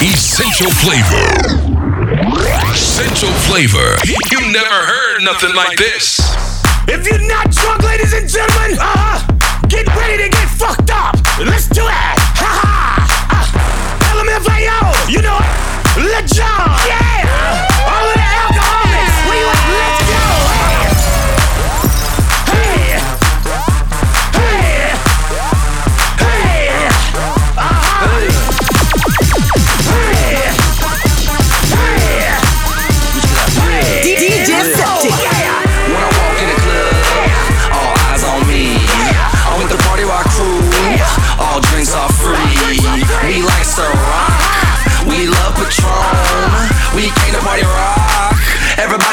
Essential flavor. Essential flavor. You never heard nothing like this. If you're not drunk, ladies and gentlemen, uh huh, get ready to get fucked up. Let's do it. Ha ha. Uh, LMFAO, you know it. Let's go. Yeah.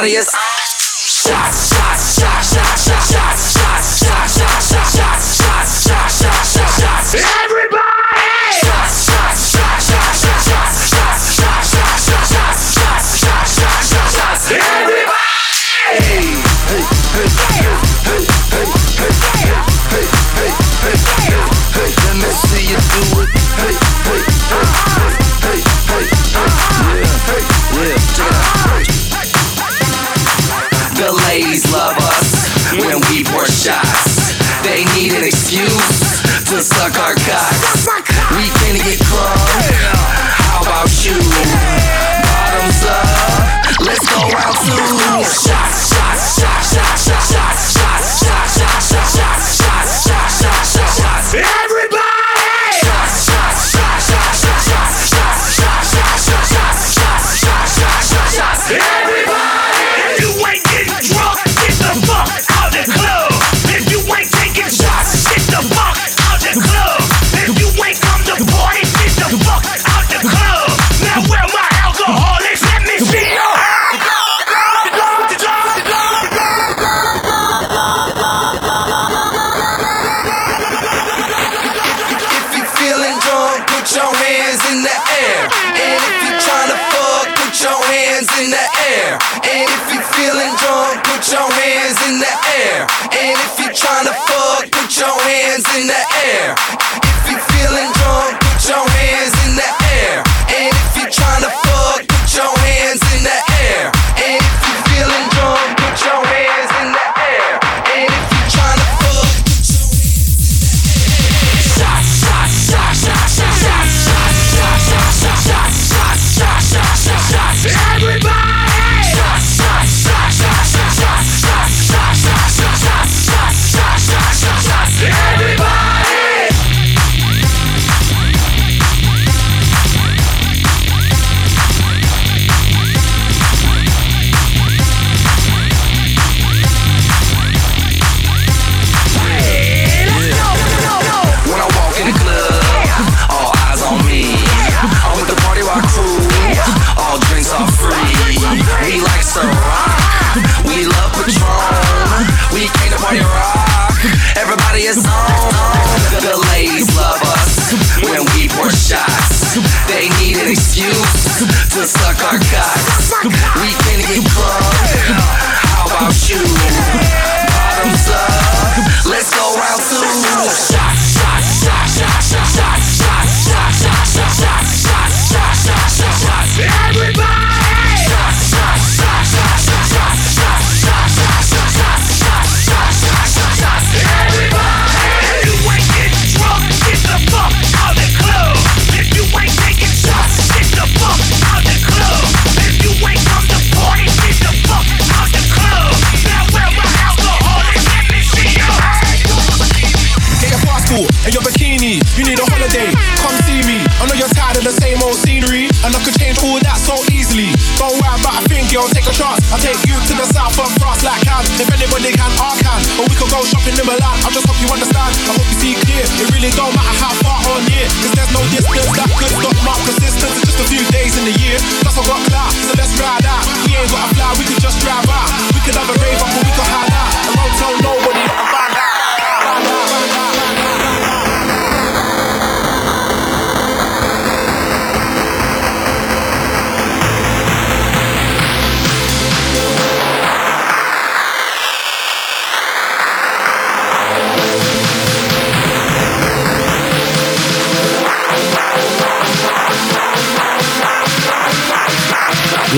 Yes. to suck our cocks.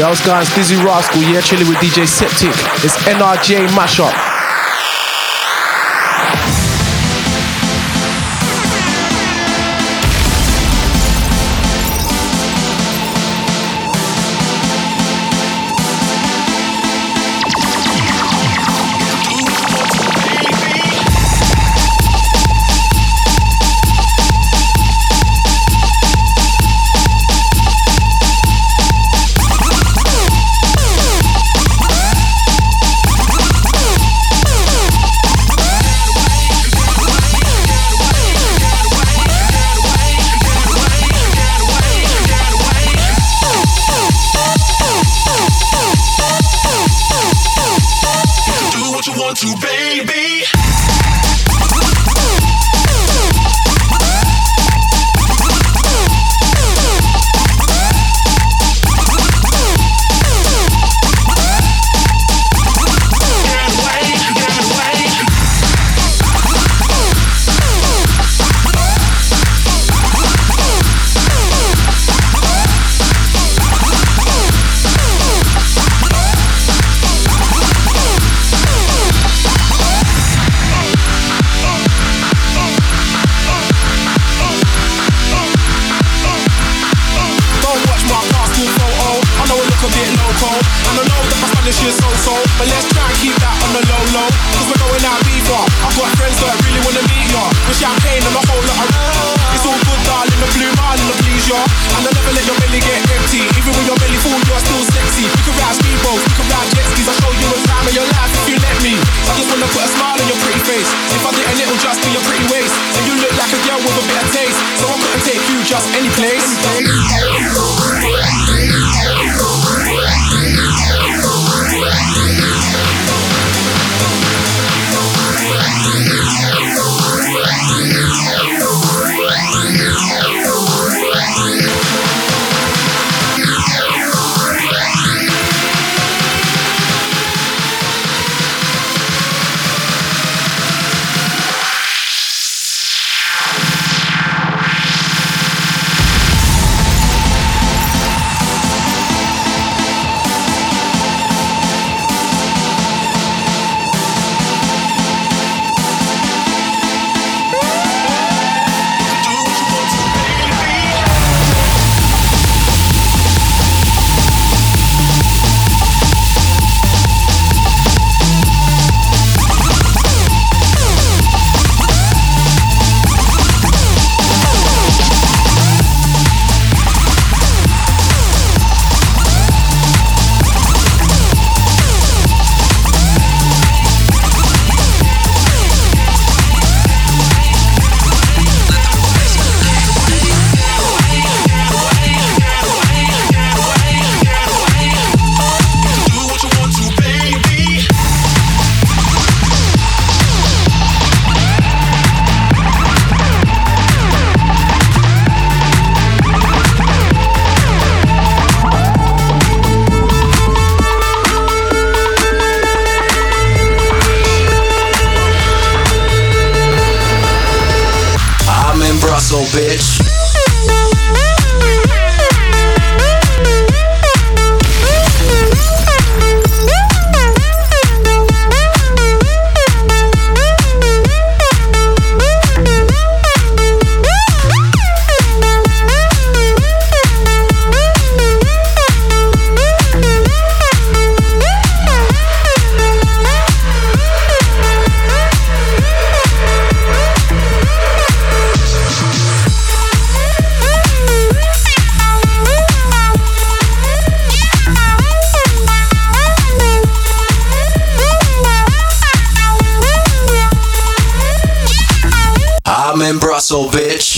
What's going on? It's Rascal, yeah, chilling with DJ Septic. It's NRJ Mashup. you hustle, bitch.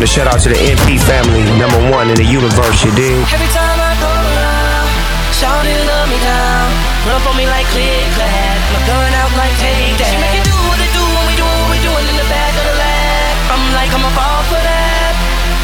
Dogg sending a shout out to the MP family, number one in the universe, you dig? Every time I go around, shawty love me down. Run up on me like click clack, my gun out like take that. She make it do what it do when we do what we doing in the back of the lab. I'm like I'm a fall for that.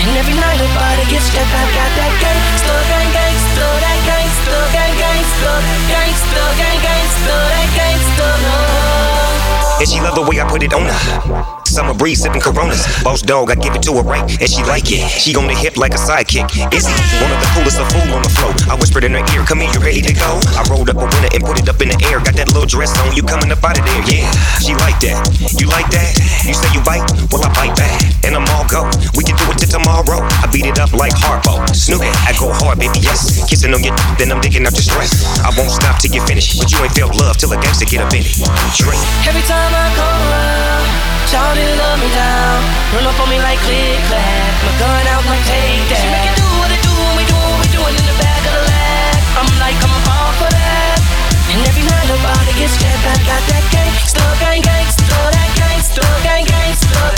And every night her body gets that I got that gangsta, gang gangsta, that gangsta, gang gangsta, gangsta, gang gangsta, that gangsta love. And she love the way I put it on her. Summer breeze sipping Coronas. Boss dog, I give it to her right, and she like it. She on the hip like a sidekick. Izzy, one of the coolest of fool on the floor. I whispered in her ear, "Come here, you ready to go?" I rolled up a winner and put it up in the air. Got that little dress on, you coming up out of there? Yeah, she like that. You like that? You say you bite? Well, I bite back, and I'm all go. We can do it till tomorrow. I beat it up like Harpo. Snoop, I go hard, baby. Yes, kissing on your, then I'm digging up the stress. I won't stop till you finish, but you ain't felt love till a gangster get up in it. Drink. Every time I come around, shawty love me down. Run up on me like click clack, my gun out like take that. She make it do what it do when we do what we doing in the back of the lab. I'm like I'm fall for that. And every night her body gets jacked, I got that gangsta, gang gangsta, that gangsta, gang gangsta,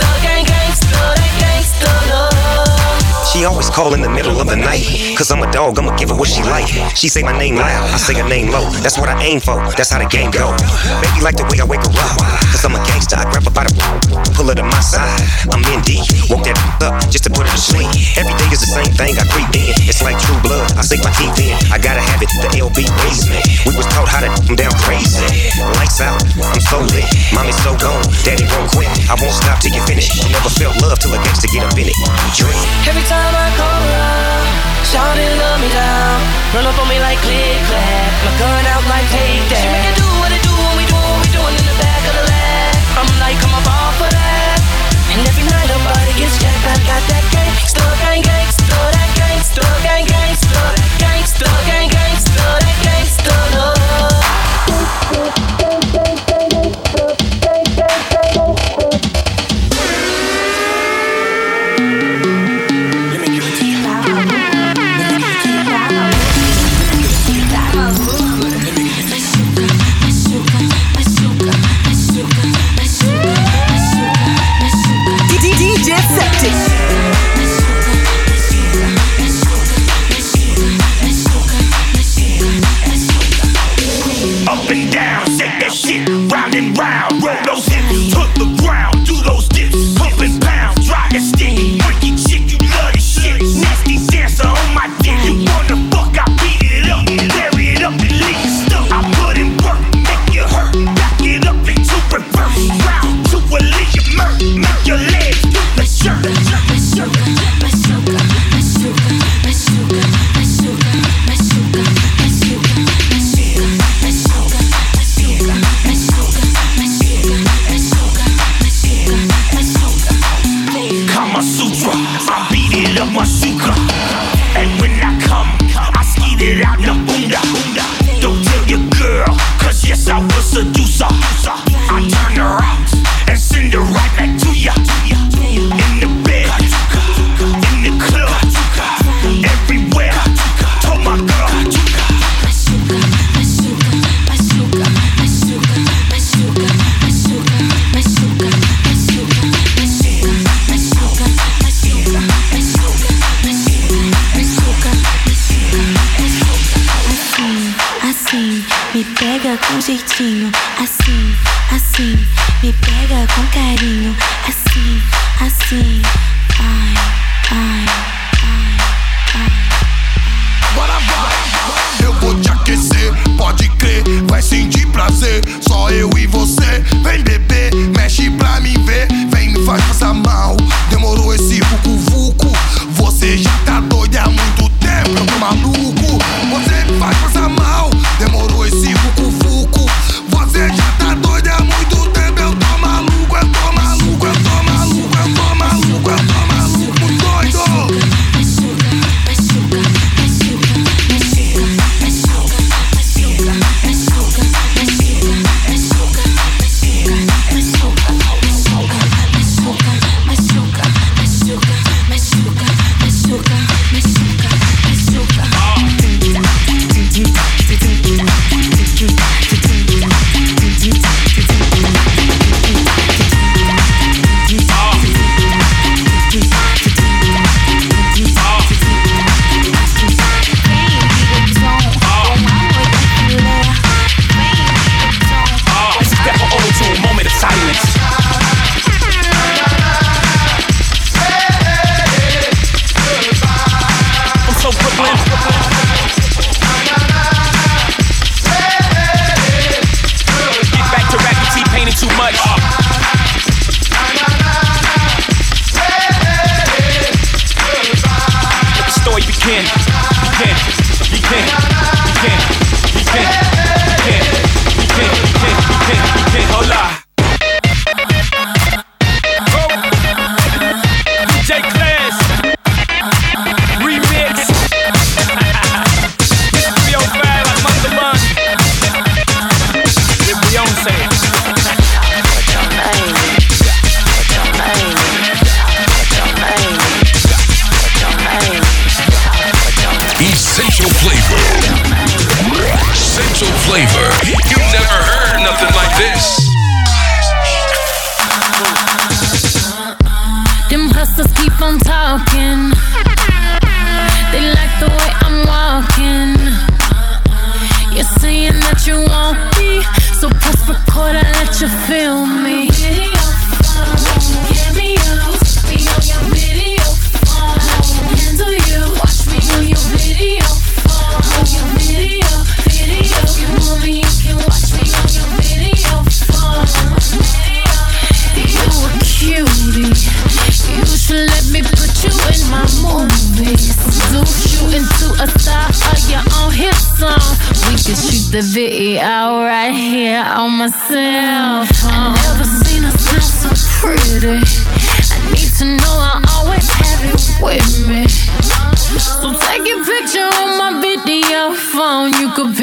gang that love. She always call in the middle of the night. Cause I'm a dog, I'ma give her what she like. She say my name loud, I say her name low. That's what I aim for, that's how the game go. Baby like the way I wake her up. Cause I'm a gangster, I grab her by the pull her to my side. I'm in deep, woke that up just to put her to sleep. Every day is the same thing, I creep in. It's like true blood, I sink my teeth in. I gotta have it, the LB raised me. We was taught how to come down crazy. Lights out, I'm so lit. Mommy's so gone, daddy won't quit. I won't stop till you finish. You never felt love till a gangster get up in it. Dream. Every time I come around, shawty love me down. Run up on me like click clack, my gun out like take that. She make it do what it do when we do what we doing in the back of the lab. I'm like I'm a ball for that. And every night her body gets jacked, I got that gangsta, gang gangsta, that gangsta, gang gangsta, gangsta, gang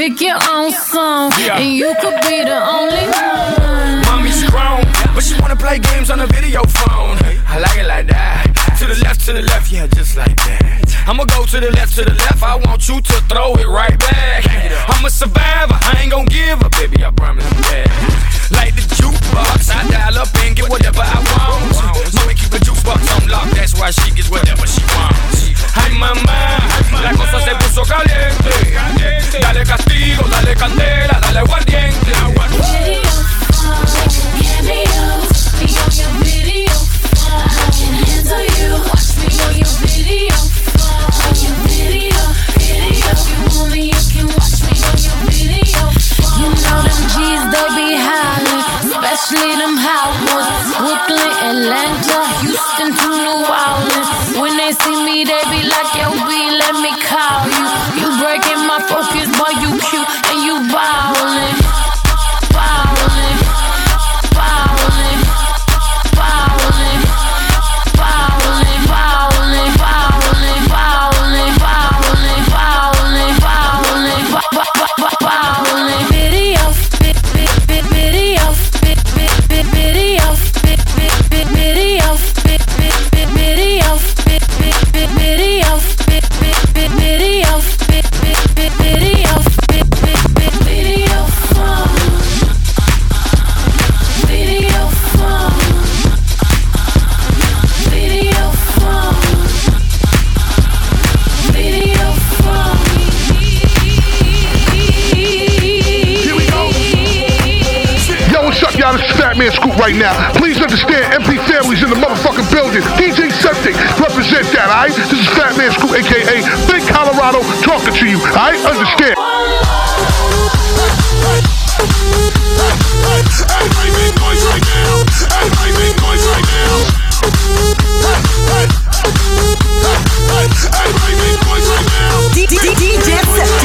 pick your own song, and you could be the only one. Mommy's grown, but she wanna play games on a video phone. I like it like that. To the left, to the left, yeah, just like that. I'ma go to the left, to the left. I want you to throw it right back. I'm a survivor, I ain't gon' give up, baby. I promise you that. Like the jukebox, I dial up and get whatever I want. Mommy keep the jukebox on lock, that's why she gets whatever she wants. Ay mamá, la cosa se puso caliente. Dale castigo, dale candela, dale aguardiente. Especially them Brooklyn, Atlanta, Houston to New Orleans. They see me, they be like, Yo, B, let me call Man Scoop right now. Please understand, MP Family's in the motherfucking building. DJ Septic, represent that, alright? This is Fat Man Scoop, aka Big Colorado, talking to you, alright? Understand. DJ Septic.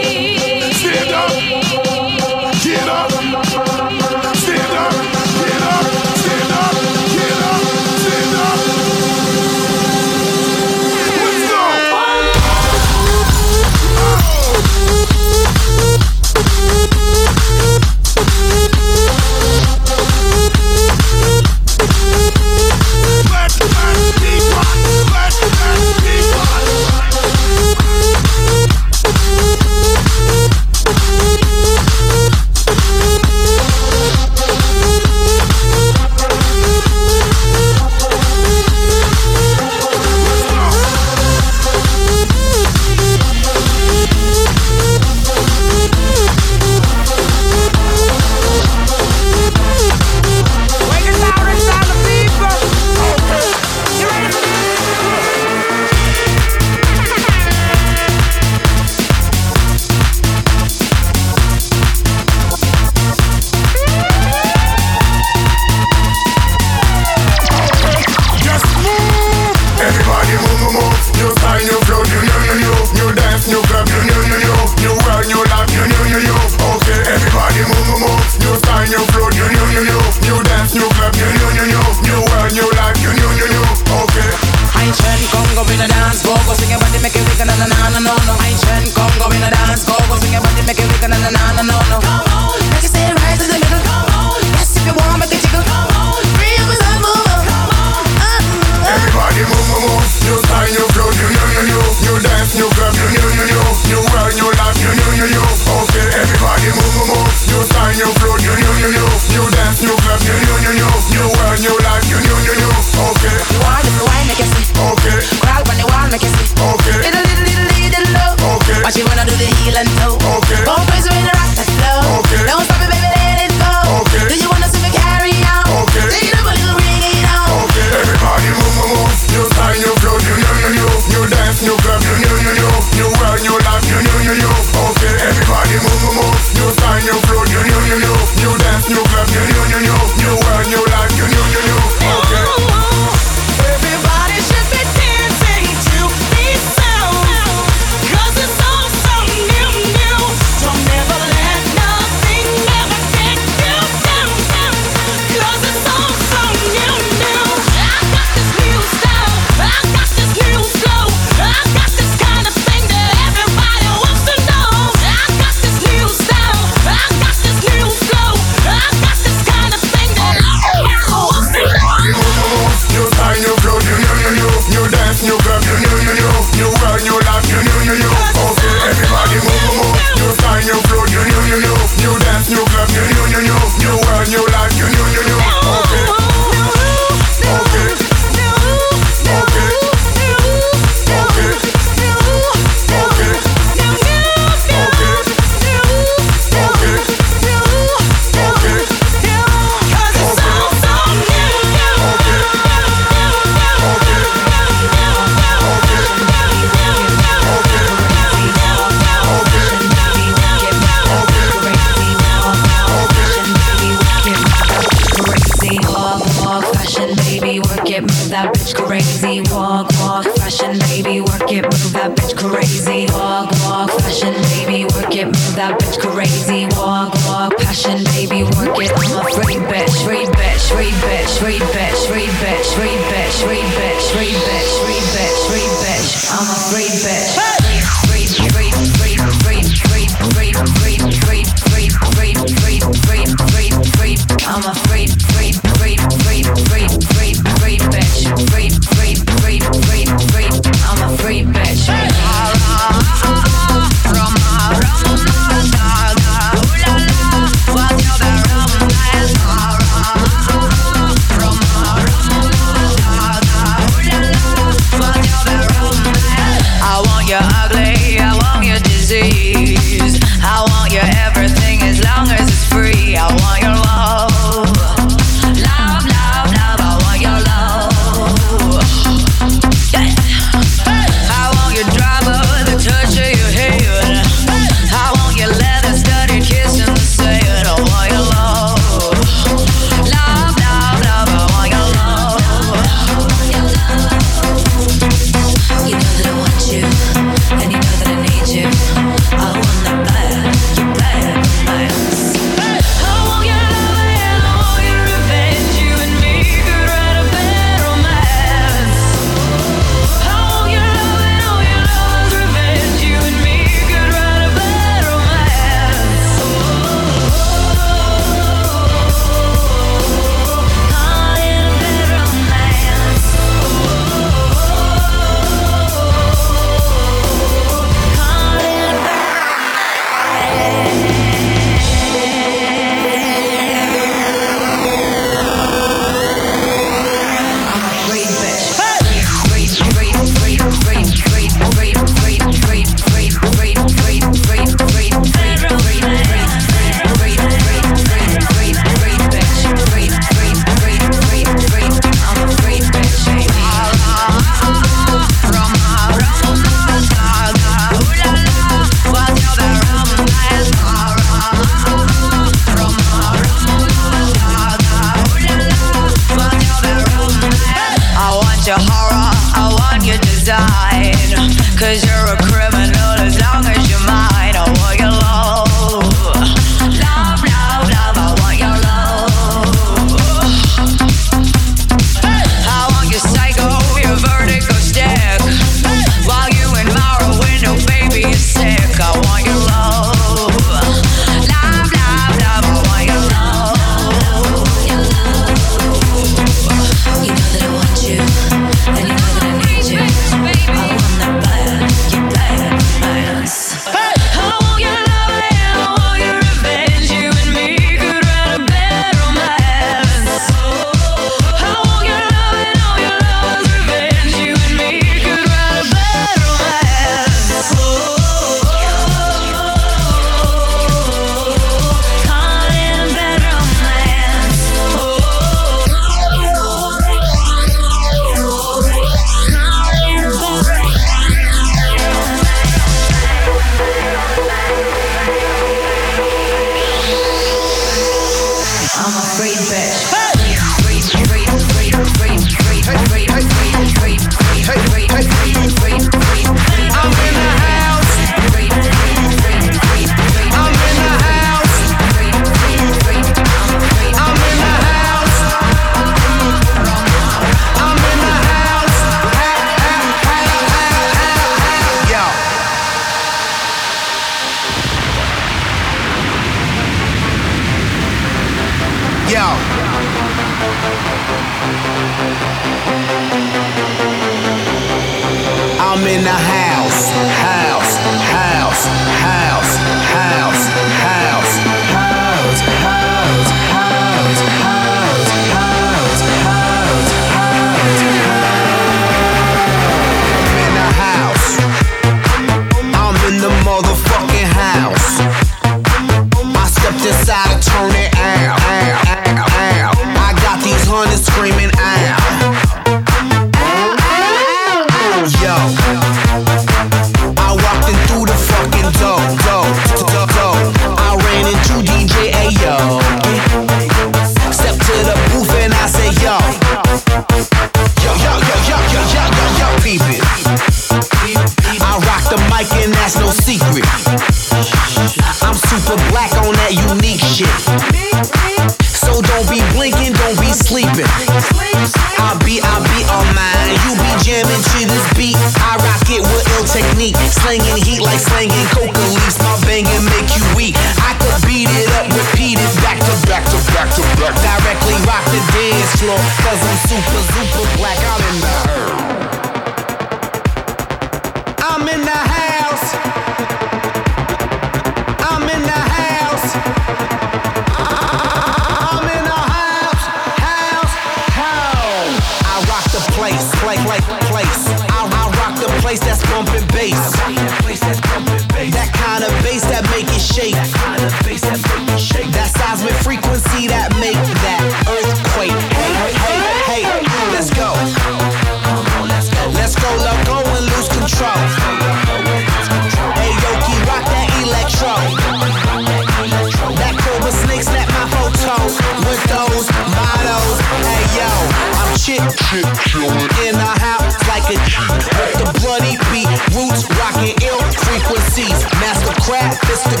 In the house like a G with the bloody beat. Roots rocking ill frequencies. Master crap, fist the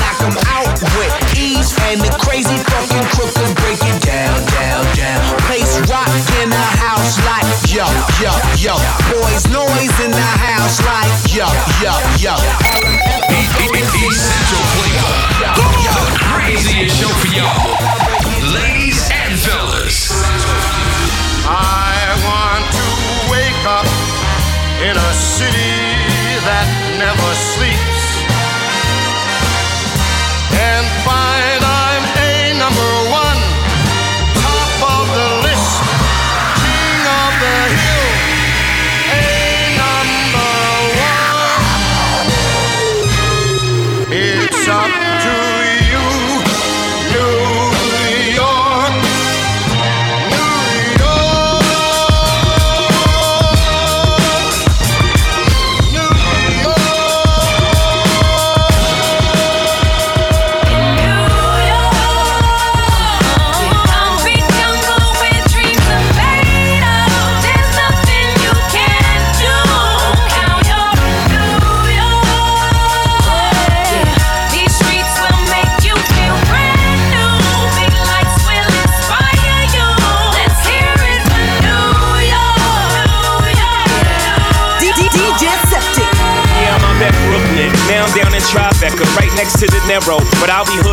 knock 'em out with ease. And the crazy fucking Crookers break it down, down, down. Place rock in the house like yo, yo, yo. Boys Noize in the house like yo, yo, yo. Essential flavor. The craziest show for y'all. In a city that never sleeps Narrow. But I'll be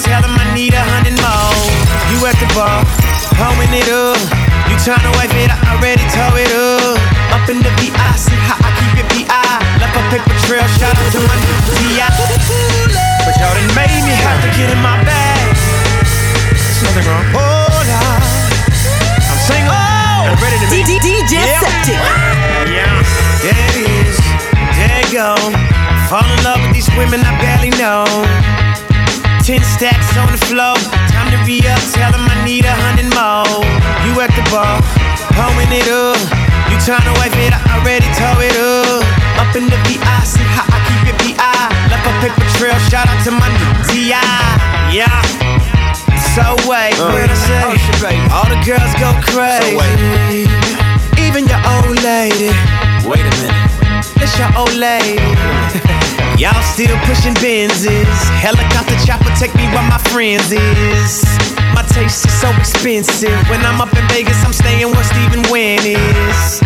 Tell them I need a hundred more. You at the bar, hoeing it up. You tryna wipe it, I already tore it up. Up in the VI, see how I keep it PI. Left a paper trail, shout out to my new TI. But y'all done made me have to get in my bag. There's nothing wrong. Oh, Hold on. I'm single. Oh. I'm ready to meet. DJ Septic. Yeah, there it is. There you go. Fall in love with these women I barely know. Ten stacks on the floor. Time to re up. Tell them I need a hundred more. You at the bar, pouring it up. You tryna wipe it, I already tore it up. Up in the VI, see how I keep it PI. Left a paper trail. Shout out to my new TI. Yeah. So wait, uh. what I say? Oh, All the girls go crazy. Even your old lady. Wait a minute. It's your old lady. Y'all still pushing Benzes. Helicopter chopper take me where my friends is. My taste is so expensive. When I'm up in Vegas, I'm staying where Stephen Wynn is.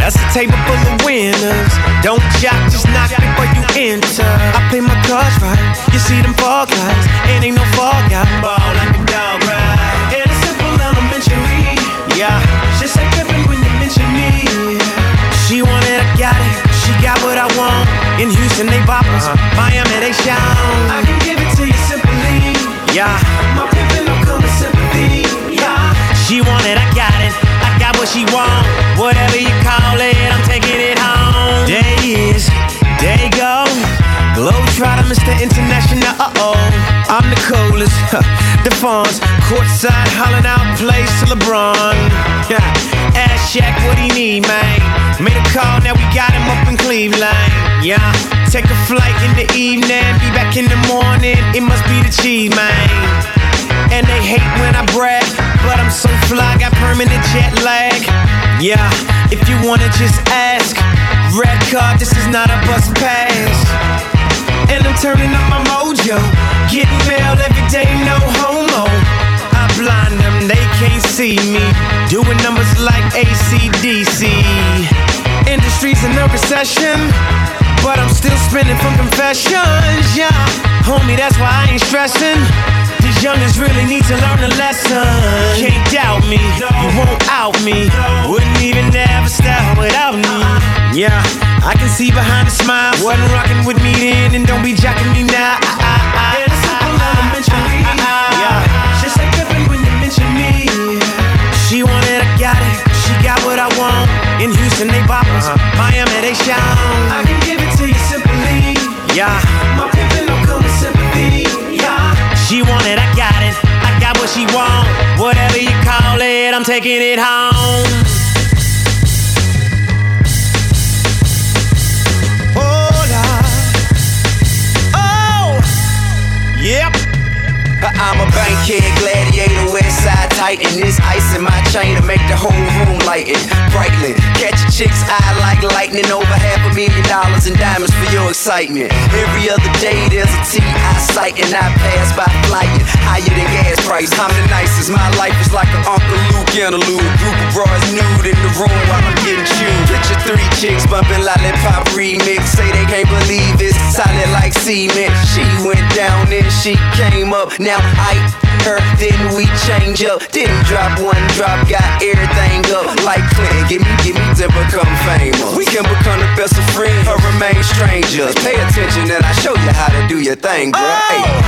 That's a table full of winners. Don't jock, just knock before you enter. I play my cards right. You see them fall guys. It ain't no fall guy. Ball like a dog ride. And it's simple elementary. Yeah, just like Pippen when you mention me. She wanted, I got it. She got what I want. In Houston, they boppers. Miami, they shine. I can give it to you simply. Yeah. My pimpin' don't come with sympathy. Yeah. She wanted, I got it. I got what she want. Whatever you call it, I'm taking it home. He is. There you go. Globetrotter, Mr. International. Uh oh. I'm the coolest. the Fonz. Courtside, hollering out plays to LeBron. Yeah. Shaq what he need, man. Made a call, now we got him up in Cleveland. Yeah. Take a flight in the evening, be back in the morning. It must be the cheese, man. And they hate when I brag, but I'm so fly, got permanent jet lag. Yeah, if you wanna just ask, red card, this is not a bus pass. And I'm turning up my mojo, getting mail every day, no homo. I blind them, they can't see me. Doing numbers like ACDC. Industry's in a recession, but I'm still spinning from confessions. Yeah, homie, that's why I ain't stressing. These youngins really need to learn a lesson. Can't doubt me, you won't out me. Wouldn't even ever style without me. Yeah, I can see behind the smile. Wasn't rocking with me then, and don't be jacking me now. It's simple elementary. Yeah, taking it home. Oh, yep. Uh, I'm a bank gladiator, titan. This ice in my chain to make the whole room lighten. Brightly, catch a chick's eye like lightning. Over half a million dollars in diamonds for your excitement. Every other day there's a T I sight and I pass by flying higher than gas price. I'm the nicest. My life is like an Uncle Luke interlude. Group of bras nude in the room while I'm getting chewed. Picture three chicks bumping lollipop remix. Say they can't believe it's solid like cement. She went down and she came up. Now I her, then we change up. Didn't drop one drop, got everything up like Clinton. Give me, give me to become famous. We can become the best of friends or remain strangers. Pay attention and I show you how to do your thing, bro. Hey.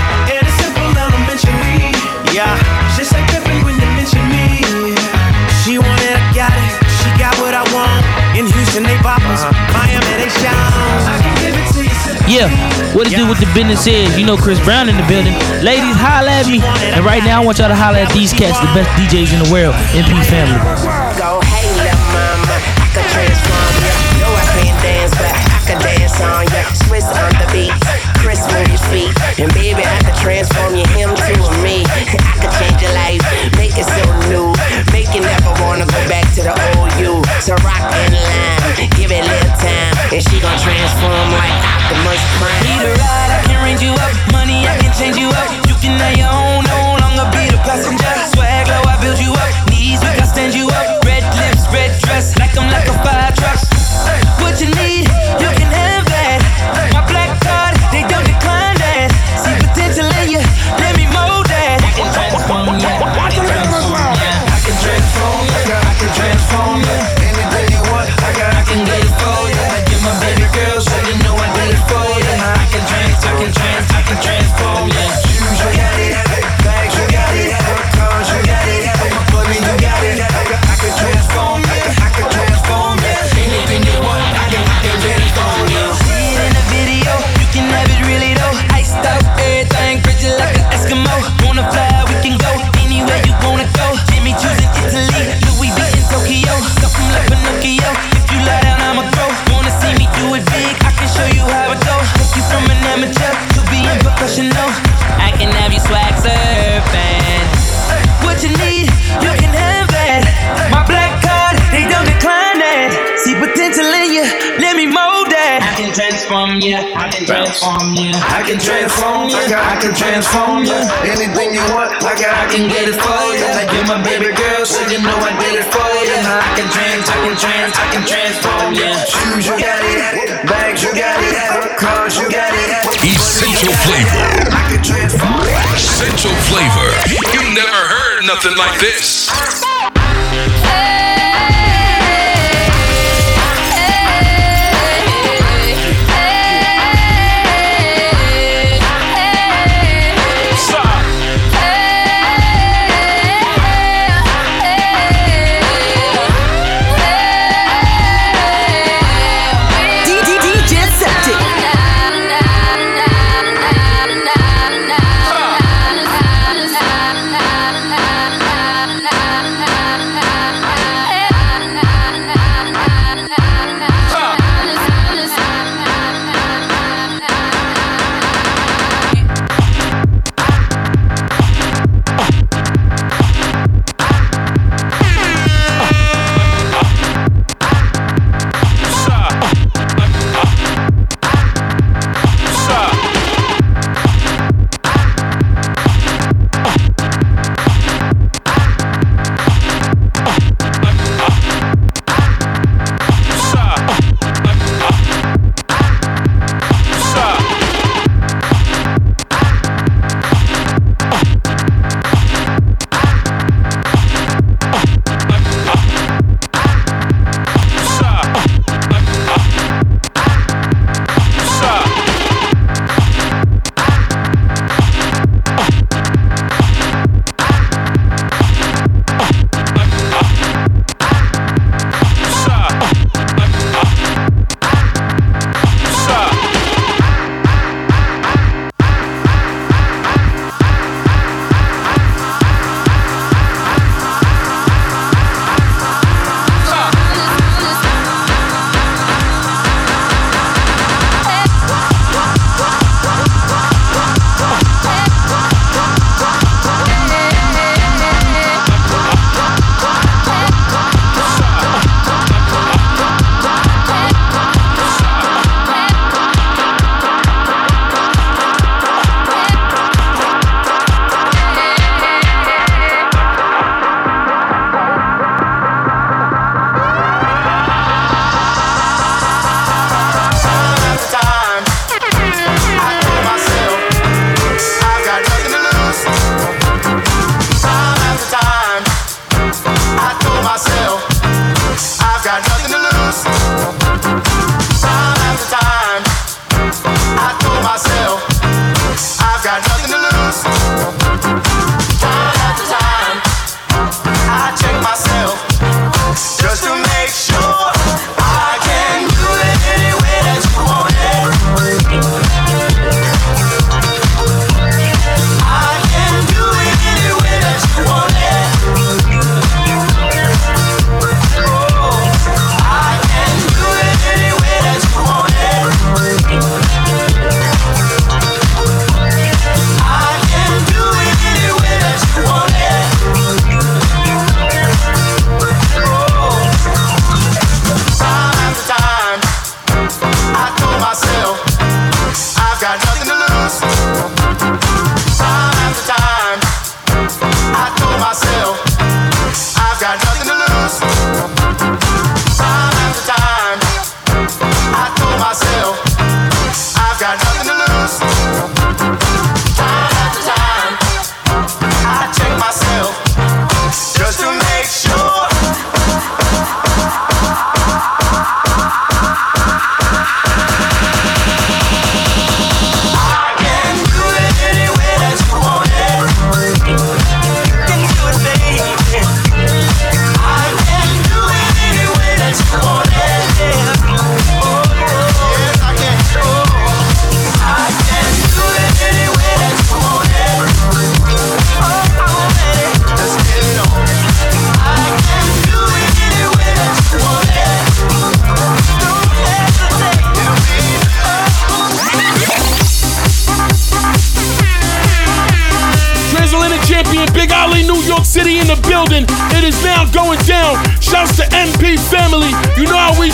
Yeah, what it do with the business is, you know Chris Brown in the building. Ladies, holla at me. And right now I want y'all to holla at these cats, the best DJs in the world, MP family. Go, hey, little mama, I can transform ya. I can't dance, but I can dance on ya. And baby, I can transform you, him to a me. I can change your life, make it so wanna go back to the old you. So rock and line, give it a little time. And she gon' transform like Optimus Prime.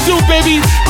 Do, baby.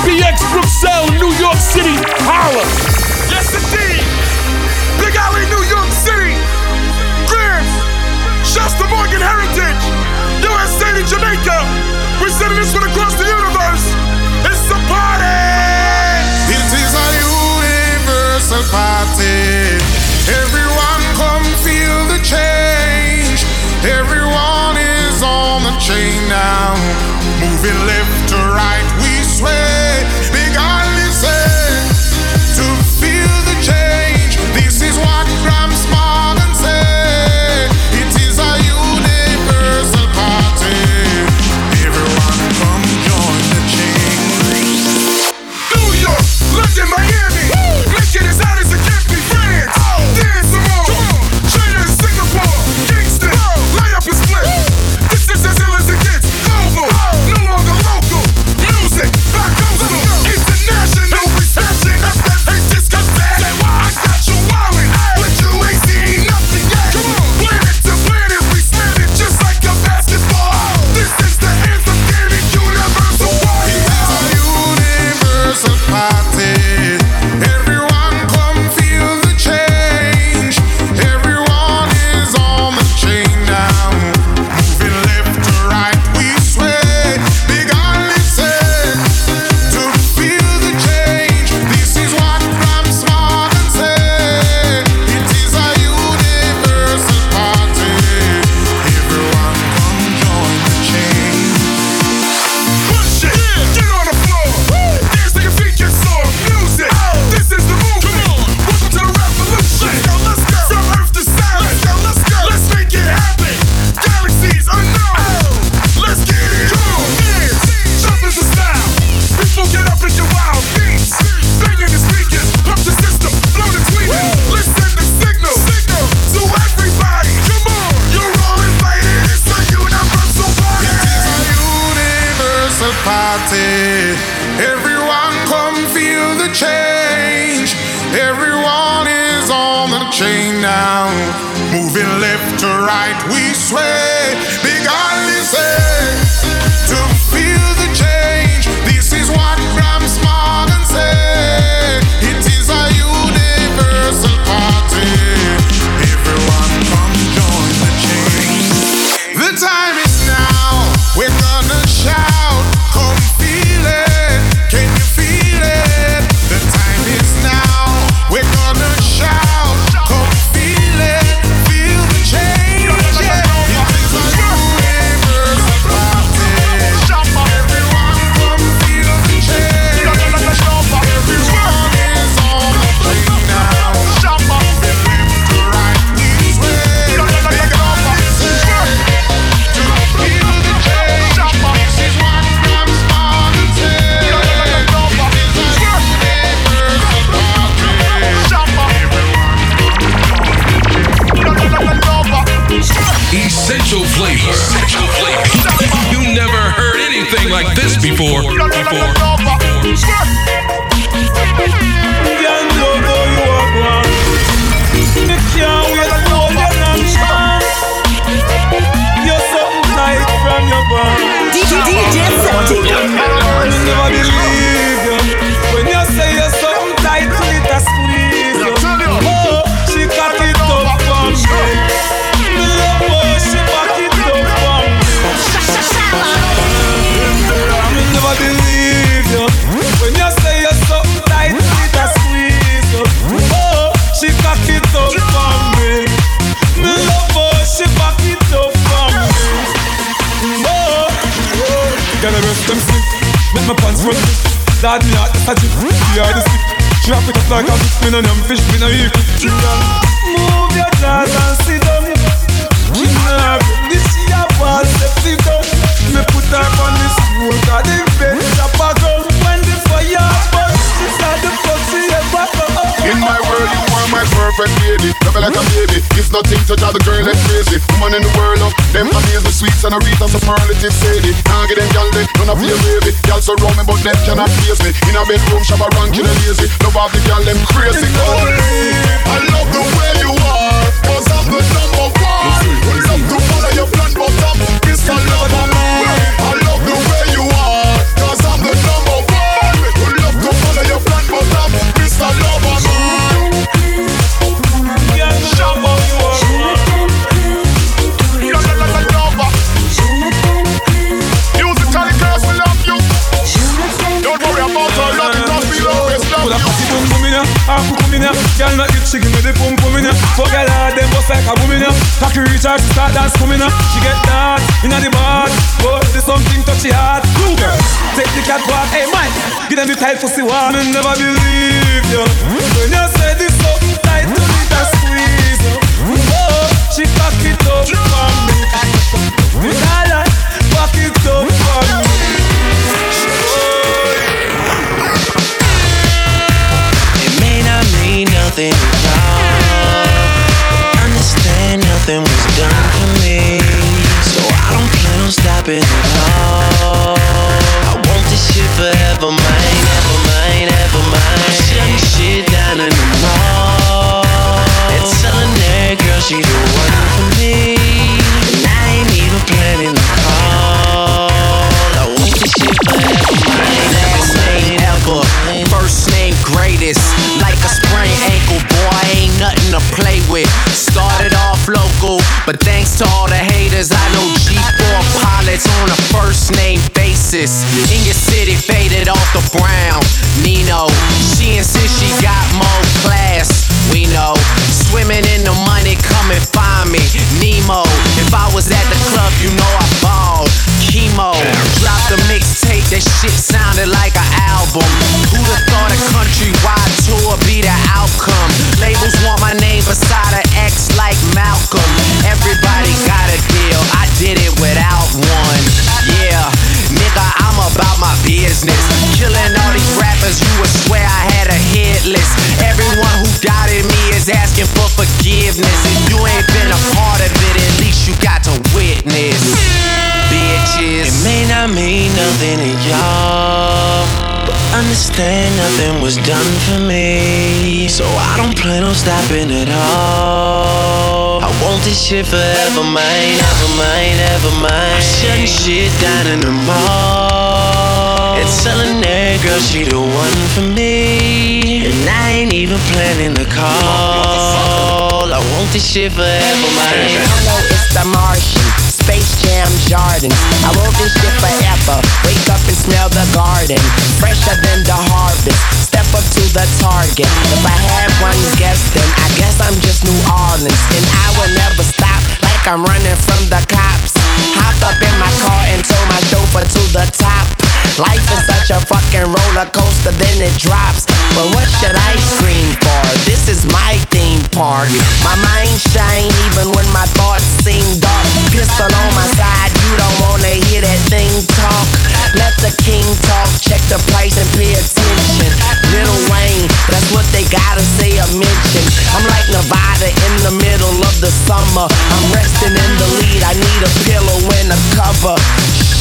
was done for me. So I don't plan on stopping at all. I want this shit forever, mine, ever mine, ever mine. I shut shutting shit down in the mall. And selling that girl she the one for me. And I ain't even planning the call. I want this shit forever, mine. Hello, it's the Martian. Space Jam Jordans. I want this shit forever. Wake up and smell the garden, fresher than the harvest step up to the target. If I had one guess, then I guess I'm just New Orleans. And I will never stop like I'm running from the cops. Hopped up in my car and told my chauffeur to the top. Life is such a fucking roller coaster, then it drops. But what should I scream for? This is my theme park. My mind shine even when my thoughts seem dark. Pistol on my side, you don't wanna hear that thing talk. Let the king talk, check the price and pay attention. Little Wayne, that's what they gotta say or mention. I'm like Nevada in the middle of the summer. I'm resting in the lead, I need a pillow and a cover.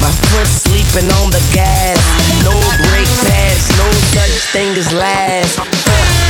My foot sleeping on the gas. No brake pads, no such thing as last.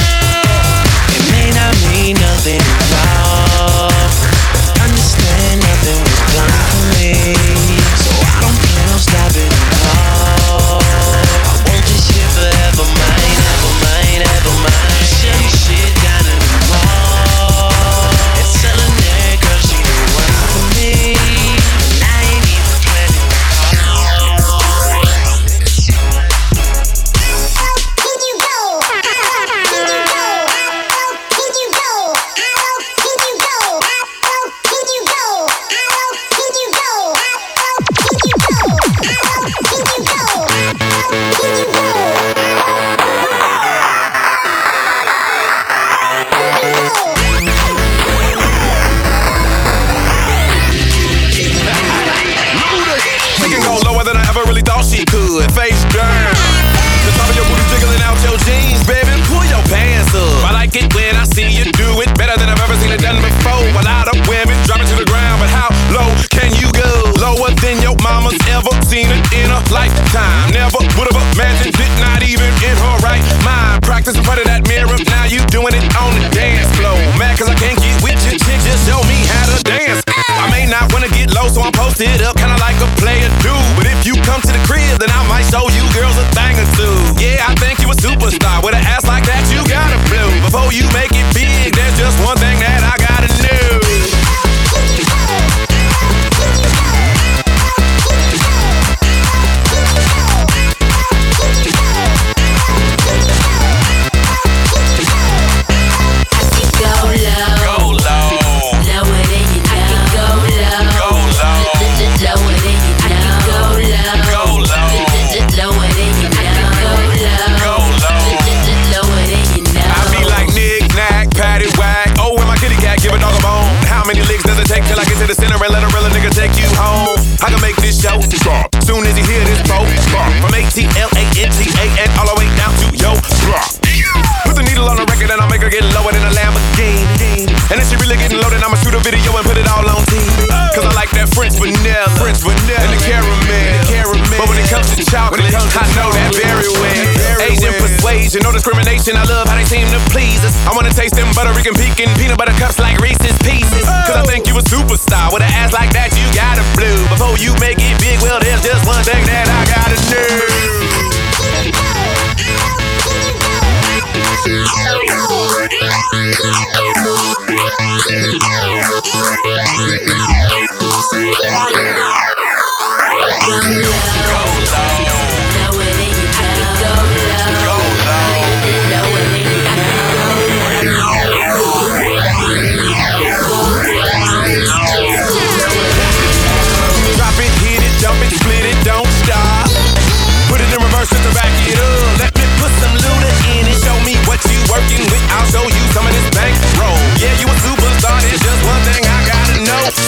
No discrimination. I love how they seem to please us. I wanna taste them butter and pecan peanut butter cups like Reese's Pieces. Oh. Cause I think you a superstar. With an ass like that, you gotta blue. Before you make it big, well, there's just one thing that I gotta do.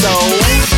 So